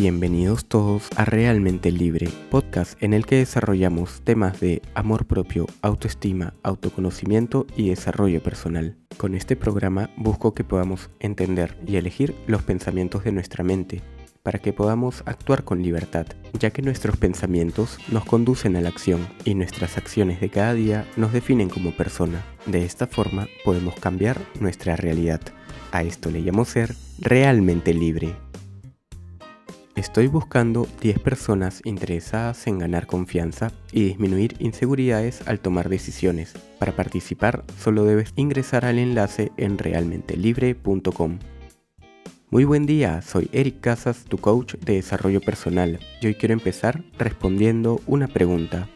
Bienvenidos todos a Realmente Libre, podcast en el que desarrollamos temas de amor propio, autoestima, autoconocimiento y desarrollo personal. Con este programa busco que podamos entender y elegir los pensamientos de nuestra mente para que podamos actuar con libertad, ya que nuestros pensamientos nos conducen a la acción y nuestras acciones de cada día nos definen como persona. De esta forma podemos cambiar nuestra realidad. A esto le llamo ser realmente libre. Estoy buscando 10 personas interesadas en ganar confianza y disminuir inseguridades al tomar decisiones. Para participar solo debes ingresar al enlace en realmentelibre.com. Muy buen día, soy Eric Casas, tu coach de desarrollo personal, y hoy quiero empezar respondiendo una pregunta.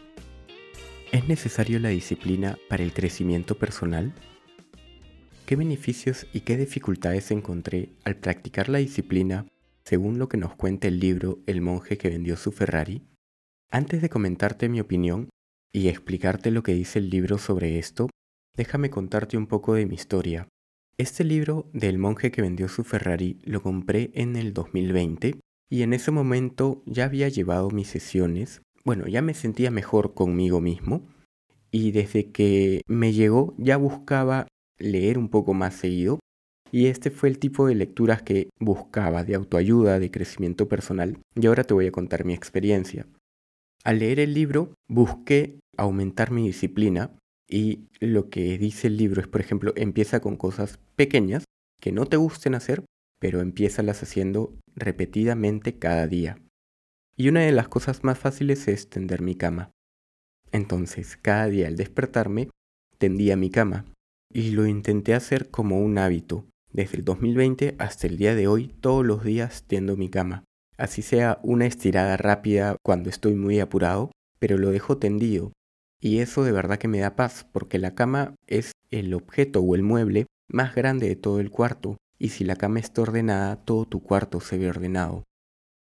¿Es necesario la disciplina para el crecimiento personal? ¿Qué beneficios y qué dificultades encontré al practicar la disciplina según lo que nos cuenta el libro El monje que vendió su Ferrari? Antes de comentarte mi opinión y explicarte lo que dice el libro sobre esto, déjame contarte un poco de mi historia. Este libro del monje que vendió su Ferrari lo compré en el 2020 y en ese momento ya había llevado mis sesiones, bueno, ya me sentía mejor conmigo mismo y desde que me llegó ya buscaba leer un poco más seguido y este fue el tipo de lecturas que buscaba de autoayuda, de crecimiento personal y ahora te voy a contar mi experiencia. Al leer el libro busqué aumentar mi disciplina y lo que dice el libro es, por ejemplo, empieza con cosas pequeñas que no te gusten hacer, pero las haciendo repetidamente cada día. Y una de las cosas más fáciles es tender mi cama. Entonces, cada día al despertarme, tendía mi cama y lo intenté hacer como un hábito. Desde el 2020 hasta el día de hoy, todos los días tiendo mi cama. Así sea una estirada rápida cuando estoy muy apurado, pero lo dejo tendido. Y eso de verdad que me da paz, porque la cama es el objeto o el mueble más grande de todo el cuarto, y si la cama está ordenada, todo tu cuarto se ve ordenado.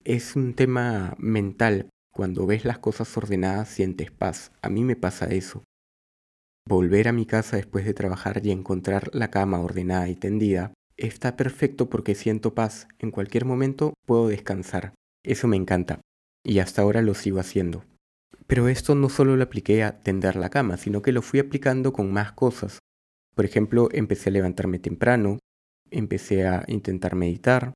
Es un tema mental. Cuando ves las cosas ordenadas sientes paz. A mí me pasa eso. Volver a mi casa después de trabajar y encontrar la cama ordenada y tendida está perfecto porque siento paz. En cualquier momento puedo descansar. Eso me encanta. Y hasta ahora lo sigo haciendo. Pero esto no solo lo apliqué a tender la cama, sino que lo fui aplicando con más cosas. Por ejemplo, empecé a levantarme temprano, empecé a intentar meditar,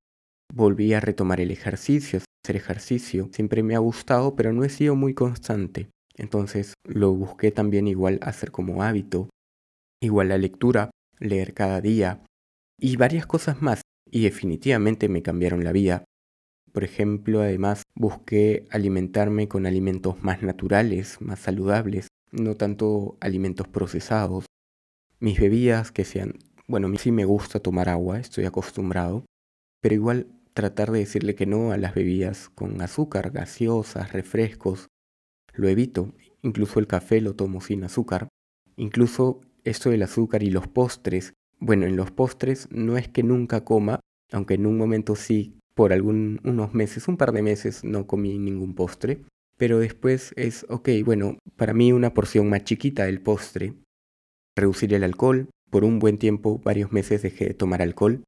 volví a retomar el ejercicio, hacer ejercicio. Siempre me ha gustado, pero no he sido muy constante. Entonces lo busqué también igual hacer como hábito, igual la lectura, leer cada día y varias cosas más. Y definitivamente me cambiaron la vida. Por ejemplo, además busqué alimentarme con alimentos más naturales, más saludables, no tanto alimentos procesados. Mis bebidas que sean, bueno, a sí me gusta tomar agua, estoy acostumbrado, pero igual tratar de decirle que no a las bebidas con azúcar, gaseosas, refrescos, lo evito, incluso el café lo tomo sin azúcar. Incluso esto del azúcar y los postres. Bueno, en los postres no es que nunca coma, aunque en un momento sí, por algunos meses, un par de meses no comí ningún postre. Pero después es, ok, bueno, para mí una porción más chiquita del postre. Reducir el alcohol. Por un buen tiempo, varios meses dejé de tomar alcohol.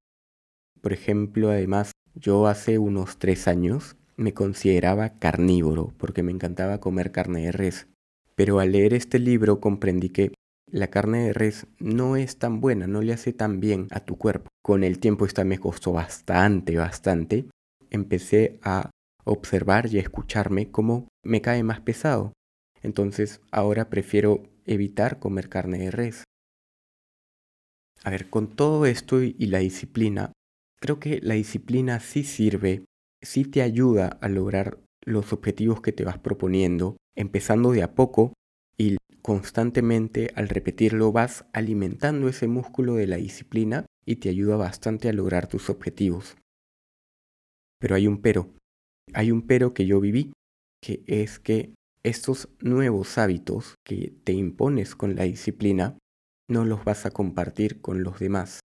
Por ejemplo, además, yo hace unos tres años me consideraba carnívoro porque me encantaba comer carne de res. Pero al leer este libro comprendí que la carne de res no es tan buena, no le hace tan bien a tu cuerpo. Con el tiempo esta me costó bastante, bastante. Empecé a observar y a escucharme cómo me cae más pesado. Entonces ahora prefiero evitar comer carne de res. A ver, con todo esto y la disciplina, creo que la disciplina sí sirve sí te ayuda a lograr los objetivos que te vas proponiendo, empezando de a poco y constantemente al repetirlo vas alimentando ese músculo de la disciplina y te ayuda bastante a lograr tus objetivos. Pero hay un pero, hay un pero que yo viví, que es que estos nuevos hábitos que te impones con la disciplina no los vas a compartir con los demás.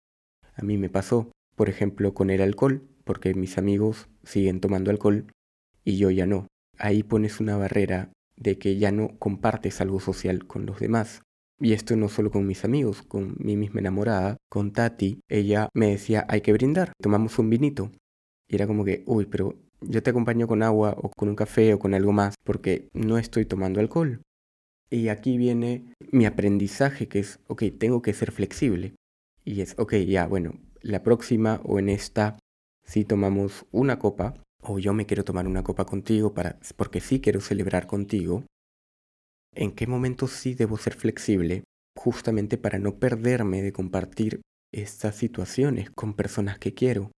A mí me pasó, por ejemplo, con el alcohol porque mis amigos siguen tomando alcohol y yo ya no. Ahí pones una barrera de que ya no compartes algo social con los demás. Y esto no solo con mis amigos, con mi misma enamorada, con Tati, ella me decía, hay que brindar, tomamos un vinito. Y era como que, uy, pero yo te acompaño con agua o con un café o con algo más porque no estoy tomando alcohol. Y aquí viene mi aprendizaje que es, ok, tengo que ser flexible. Y es, ok, ya, bueno, la próxima o en esta, si tomamos una copa, o yo me quiero tomar una copa contigo para, porque sí quiero celebrar contigo, ¿en qué momento sí debo ser flexible justamente para no perderme de compartir estas situaciones con personas que quiero?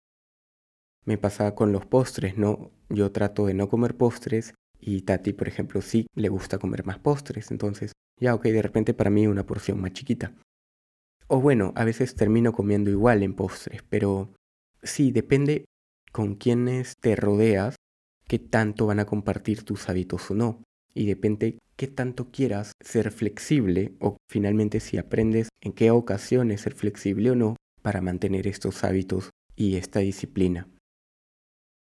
Me pasa con los postres, ¿no? Yo trato de no comer postres y Tati, por ejemplo, sí le gusta comer más postres, entonces ya, ok, de repente para mí una porción más chiquita. O bueno, a veces termino comiendo igual en postres, pero sí, depende con quienes te rodeas, qué tanto van a compartir tus hábitos o no. Y depende qué tanto quieras ser flexible o finalmente si aprendes en qué ocasiones ser flexible o no para mantener estos hábitos y esta disciplina.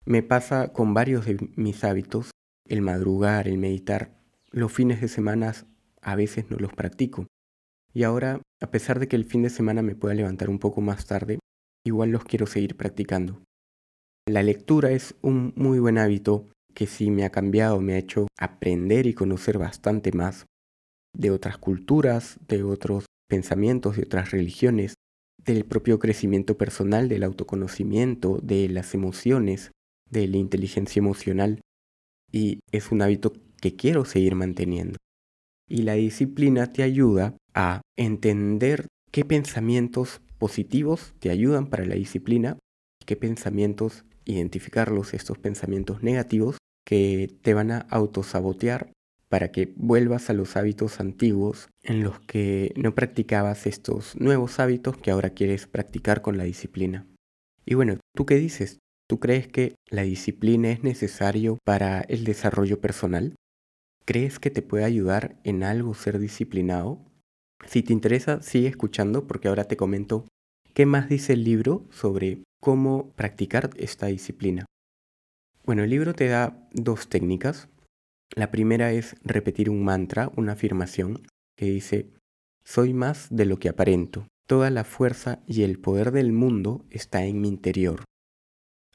Me pasa con varios de mis hábitos, el madrugar, el meditar. Los fines de semana a veces no los practico. Y ahora, a pesar de que el fin de semana me pueda levantar un poco más tarde, igual los quiero seguir practicando. La lectura es un muy buen hábito que sí me ha cambiado, me ha hecho aprender y conocer bastante más de otras culturas, de otros pensamientos, de otras religiones, del propio crecimiento personal, del autoconocimiento, de las emociones, de la inteligencia emocional. Y es un hábito que quiero seguir manteniendo. Y la disciplina te ayuda a entender qué pensamientos positivos te ayudan para la disciplina y qué pensamientos identificarlos, estos pensamientos negativos que te van a autosabotear para que vuelvas a los hábitos antiguos en los que no practicabas estos nuevos hábitos que ahora quieres practicar con la disciplina. Y bueno, ¿tú qué dices? ¿Tú crees que la disciplina es necesario para el desarrollo personal? ¿Crees que te puede ayudar en algo ser disciplinado? Si te interesa, sigue escuchando porque ahora te comento qué más dice el libro sobre cómo practicar esta disciplina. Bueno, el libro te da dos técnicas. La primera es repetir un mantra, una afirmación que dice, soy más de lo que aparento. Toda la fuerza y el poder del mundo está en mi interior.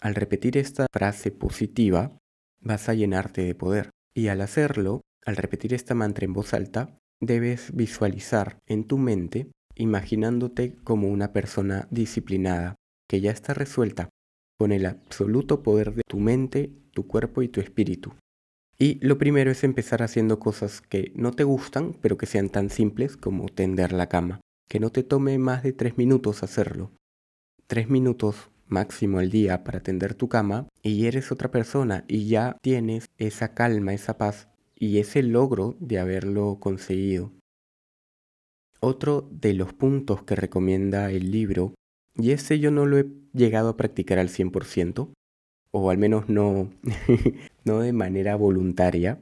Al repetir esta frase positiva, vas a llenarte de poder. Y al hacerlo, al repetir esta mantra en voz alta, debes visualizar en tu mente, imaginándote como una persona disciplinada, que ya está resuelta con el absoluto poder de tu mente, tu cuerpo y tu espíritu. Y lo primero es empezar haciendo cosas que no te gustan, pero que sean tan simples como tender la cama. Que no te tome más de tres minutos hacerlo. Tres minutos máximo al día para tender tu cama y eres otra persona y ya tienes esa calma, esa paz y ese logro de haberlo conseguido. Otro de los puntos que recomienda el libro y ese yo no lo he llegado a practicar al 100%, o al menos no, no de manera voluntaria.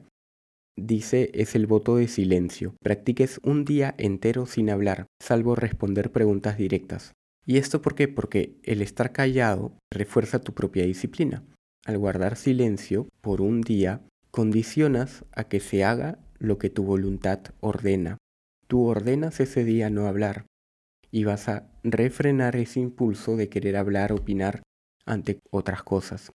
Dice es el voto de silencio. Practiques un día entero sin hablar, salvo responder preguntas directas. ¿Y esto por qué? Porque el estar callado refuerza tu propia disciplina. Al guardar silencio por un día, condicionas a que se haga lo que tu voluntad ordena. Tú ordenas ese día no hablar, y vas a refrenar ese impulso de querer hablar, opinar ante otras cosas.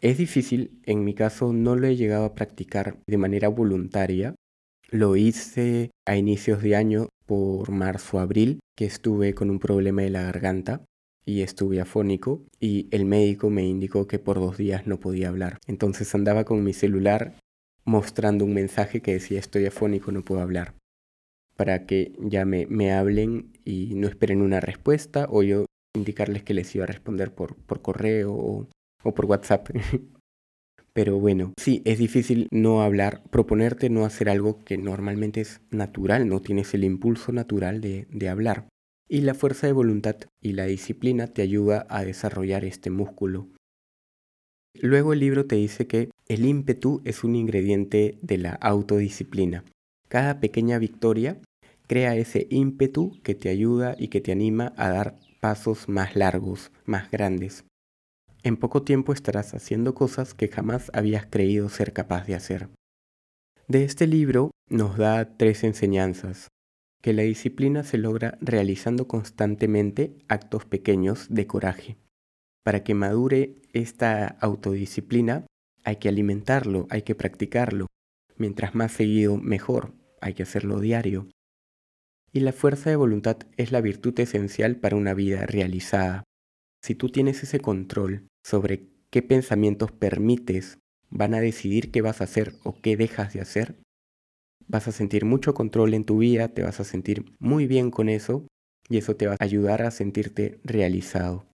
Es difícil, en mi caso no lo he llegado a practicar de manera voluntaria. Lo hice a inicios de año por marzo-abril, que estuve con un problema de la garganta y estuve afónico y el médico me indicó que por dos días no podía hablar. Entonces andaba con mi celular mostrando un mensaje que decía estoy afónico, no puedo hablar para que ya me, hablen y no esperen una respuesta o yo indicarles que les iba a responder por, por correo o, o por WhatsApp. Pero bueno, sí, es difícil no hablar, proponerte no hacer algo que normalmente es natural, no tienes el impulso natural de, de hablar. Y la fuerza de voluntad y la disciplina te ayuda a desarrollar este músculo. Luego el libro te dice que el ímpetu es un ingrediente de la autodisciplina. Cada pequeña victoria crea ese ímpetu que te ayuda y que te anima a dar pasos más largos, más grandes. En poco tiempo estarás haciendo cosas que jamás habías creído ser capaz de hacer. De este libro nos da tres enseñanzas. Que la disciplina se logra realizando constantemente actos pequeños de coraje. Para que madure esta autodisciplina, hay que alimentarlo, hay que practicarlo. Mientras más seguido, mejor. Hay que hacerlo diario. Y la fuerza de voluntad es la virtud esencial para una vida realizada. Si tú tienes ese control sobre qué pensamientos permites, van a decidir qué vas a hacer o qué dejas de hacer, vas a sentir mucho control en tu vida, te vas a sentir muy bien con eso y eso te va a ayudar a sentirte realizado.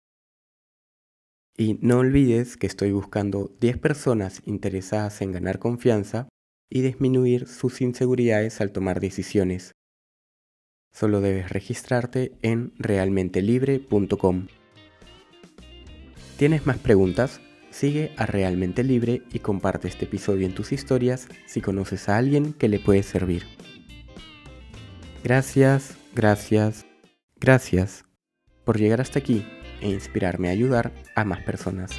Y no olvides que estoy buscando 10 personas interesadas en ganar confianza y disminuir sus inseguridades al tomar decisiones. Solo debes registrarte en realmentelibre.com. ¿Tienes más preguntas? Sigue a Realmente Libre y comparte este episodio en tus historias si conoces a alguien que le puede servir. Gracias, gracias, gracias por llegar hasta aquí e inspirarme a ayudar a más personas.